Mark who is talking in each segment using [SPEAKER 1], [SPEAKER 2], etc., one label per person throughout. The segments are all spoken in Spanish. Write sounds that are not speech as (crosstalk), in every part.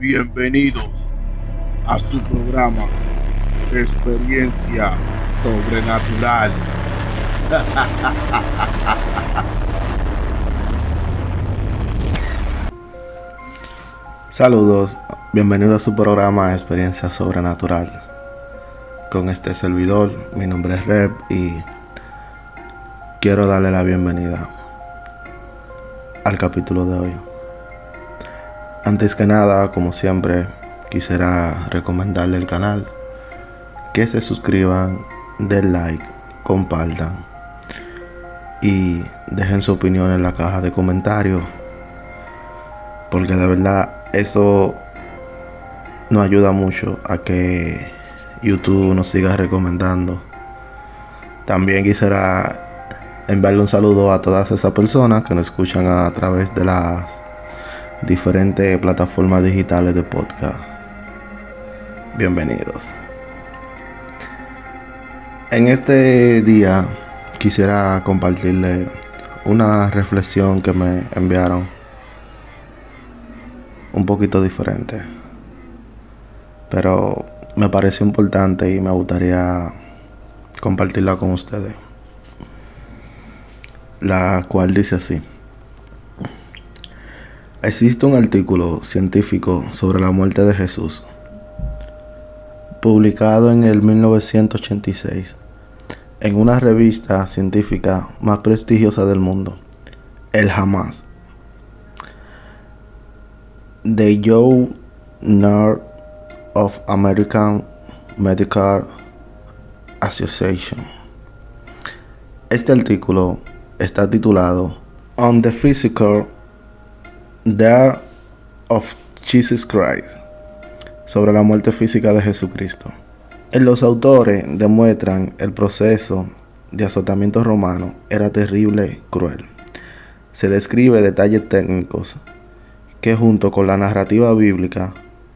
[SPEAKER 1] Bienvenidos a su programa Experiencia Sobrenatural. (laughs)
[SPEAKER 2] Saludos, bienvenidos a su programa Experiencia Sobrenatural. Con este servidor, mi nombre es Rep y quiero darle la bienvenida al capítulo de hoy. Antes que nada, como siempre, quisiera recomendarle el canal, que se suscriban, den like, compartan y dejen su opinión en la caja de comentarios, porque de verdad eso nos ayuda mucho a que YouTube nos siga recomendando. También quisiera enviarle un saludo a todas esas personas que nos escuchan a través de las diferentes plataformas digitales de podcast. Bienvenidos. En este día quisiera compartirle una reflexión que me enviaron un poquito diferente. Pero me pareció importante y me gustaría compartirla con ustedes. La cual dice así. Existe un artículo científico sobre la muerte de Jesús, publicado en el 1986 en una revista científica más prestigiosa del mundo, el Hamas. The Journal of American Medical Association. Este artículo está titulado On the Physical Death of Jesus Christ, sobre la muerte física de Jesucristo. Los autores demuestran el proceso de azotamiento romano era terrible cruel. Se describe detalles técnicos que junto con la narrativa bíblica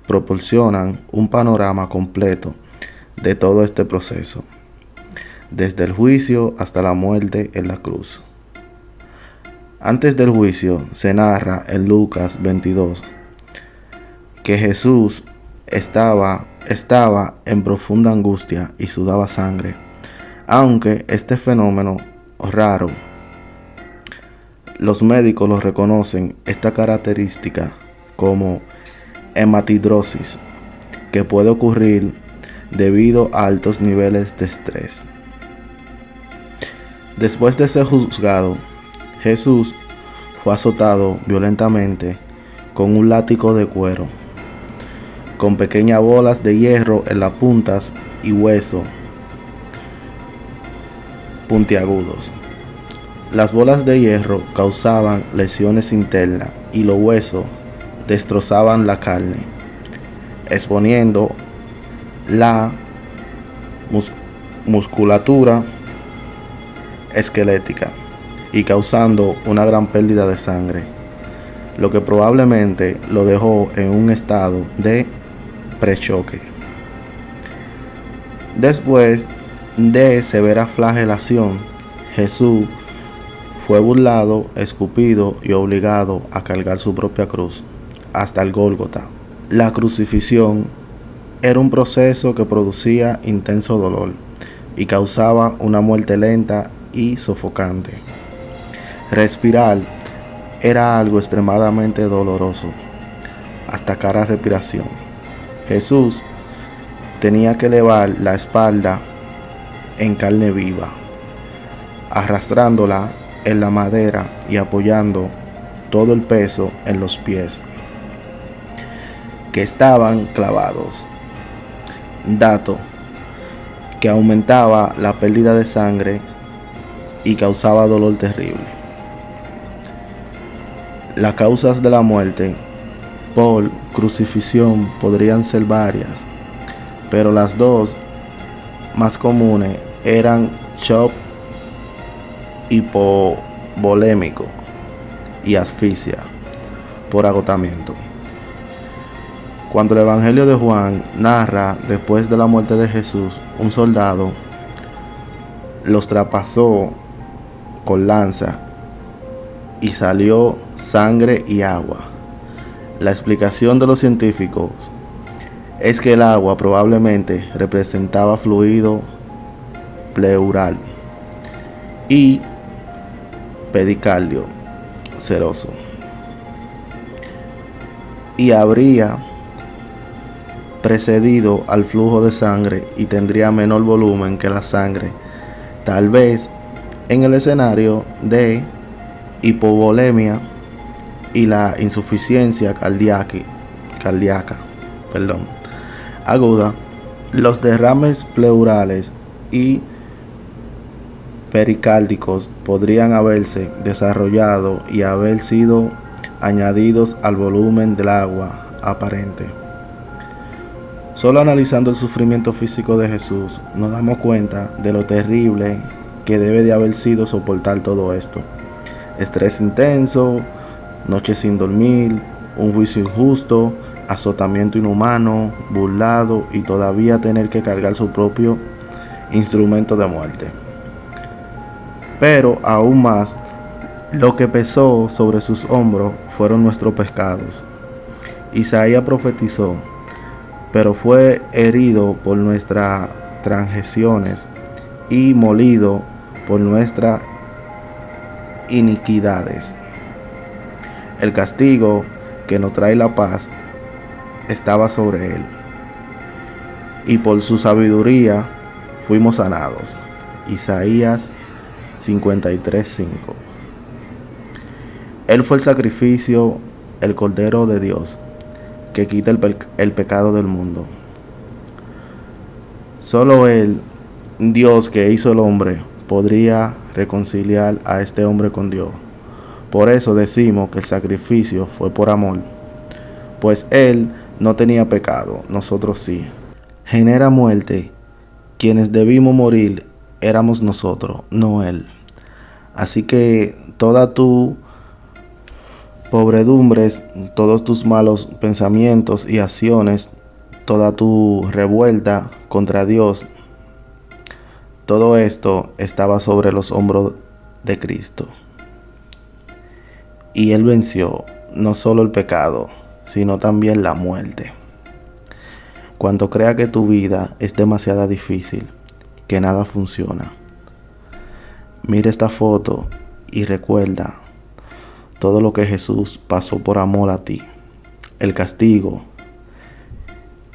[SPEAKER 2] proporcionan un panorama completo de todo este proceso, desde el juicio hasta la muerte en la cruz. Antes del juicio se narra en Lucas 22 que Jesús estaba, estaba en profunda angustia y sudaba sangre, aunque este fenómeno raro, los médicos lo reconocen esta característica como hematidrosis, que puede ocurrir debido a altos niveles de estrés. Después de ser juzgado, Jesús fue azotado violentamente con un látigo de cuero, con pequeñas bolas de hierro en las puntas y hueso puntiagudos. Las bolas de hierro causaban lesiones internas y los huesos destrozaban la carne, exponiendo la musculatura esquelética y causando una gran pérdida de sangre, lo que probablemente lo dejó en un estado de prechoque. Después de severa flagelación, Jesús fue burlado, escupido y obligado a cargar su propia cruz hasta el Gólgota. La crucifixión era un proceso que producía intenso dolor y causaba una muerte lenta y sofocante. Respirar era algo extremadamente doloroso, hasta cara respiración. Jesús tenía que elevar la espalda en carne viva, arrastrándola en la madera y apoyando todo el peso en los pies que estaban clavados. Dato que aumentaba la pérdida de sangre y causaba dolor terrible. Las causas de la muerte por crucifixión podrían ser varias, pero las dos más comunes eran shock hipovolémico y asfixia por agotamiento. Cuando el Evangelio de Juan narra después de la muerte de Jesús, un soldado los traspasó con lanza y salió sangre y agua. La explicación de los científicos es que el agua probablemente representaba fluido pleural y pericardio seroso y habría precedido al flujo de sangre y tendría menor volumen que la sangre, tal vez en el escenario de hipovolemia y la insuficiencia cardíaca, cardíaca perdón, aguda, los derrames pleurales y pericárdicos podrían haberse desarrollado y haber sido añadidos al volumen del agua aparente. Solo analizando el sufrimiento físico de Jesús nos damos cuenta de lo terrible que debe de haber sido soportar todo esto. Estrés intenso, noches sin dormir, un juicio injusto, azotamiento inhumano, burlado y todavía tener que cargar su propio instrumento de muerte. Pero aún más, lo que pesó sobre sus hombros fueron nuestros pecados. Isaías profetizó, pero fue herido por nuestras transgresiones y molido por nuestras iniquidades. El castigo que nos trae la paz estaba sobre él, y por su sabiduría fuimos sanados. Isaías 53:5 él fue el sacrificio, el Cordero de Dios, que quita el, pecado del mundo. Solo Él, Dios que hizo el hombre, podría reconciliar a este hombre con Dios. Por eso decimos que el sacrificio fue por amor, pues Él no tenía pecado, nosotros sí. Genera muerte, quienes debimos morir éramos nosotros, no Él. Así que toda tu pobredumbres, todos tus malos pensamientos y acciones, toda tu revuelta contra Dios, todo esto estaba sobre los hombros de Cristo. Y Él venció no solo el pecado, sino también la muerte. Cuando crea que tu vida es demasiado difícil, que nada funciona, mira esta foto y recuerda todo lo que Jesús pasó por amor a ti. El castigo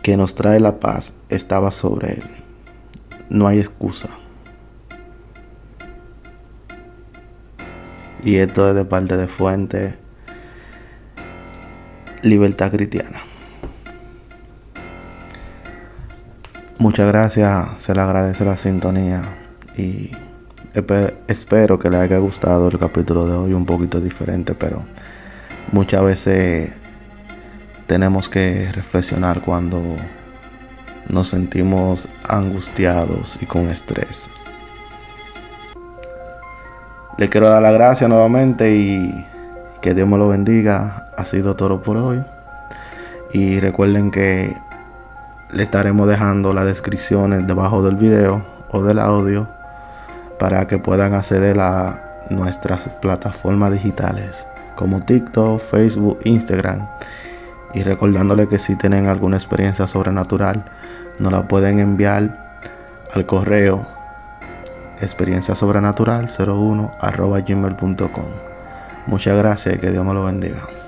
[SPEAKER 2] que nos trae la paz estaba sobre él. No hay excusa. Y esto es de parte de Fuente Libertad Cristiana. Muchas gracias, se le agradece la sintonía y espero que les haya gustado el capítulo de hoy, un poquito diferente, pero muchas veces tenemos que reflexionar cuando nos sentimos angustiados y con estrés. Le quiero dar las gracias nuevamente y que Dios me lo bendiga. Ha sido todo por hoy. Y recuerden que le estaremos dejando las descripciones debajo del video o del audio para que puedan acceder a nuestras plataformas digitales como TikTok, Facebook, Instagram. Y recordándole que si tienen alguna experiencia sobrenatural, nos la pueden enviar al correo experiencia sobrenatural 01 gmail.com. Muchas gracias y que Dios me lo bendiga.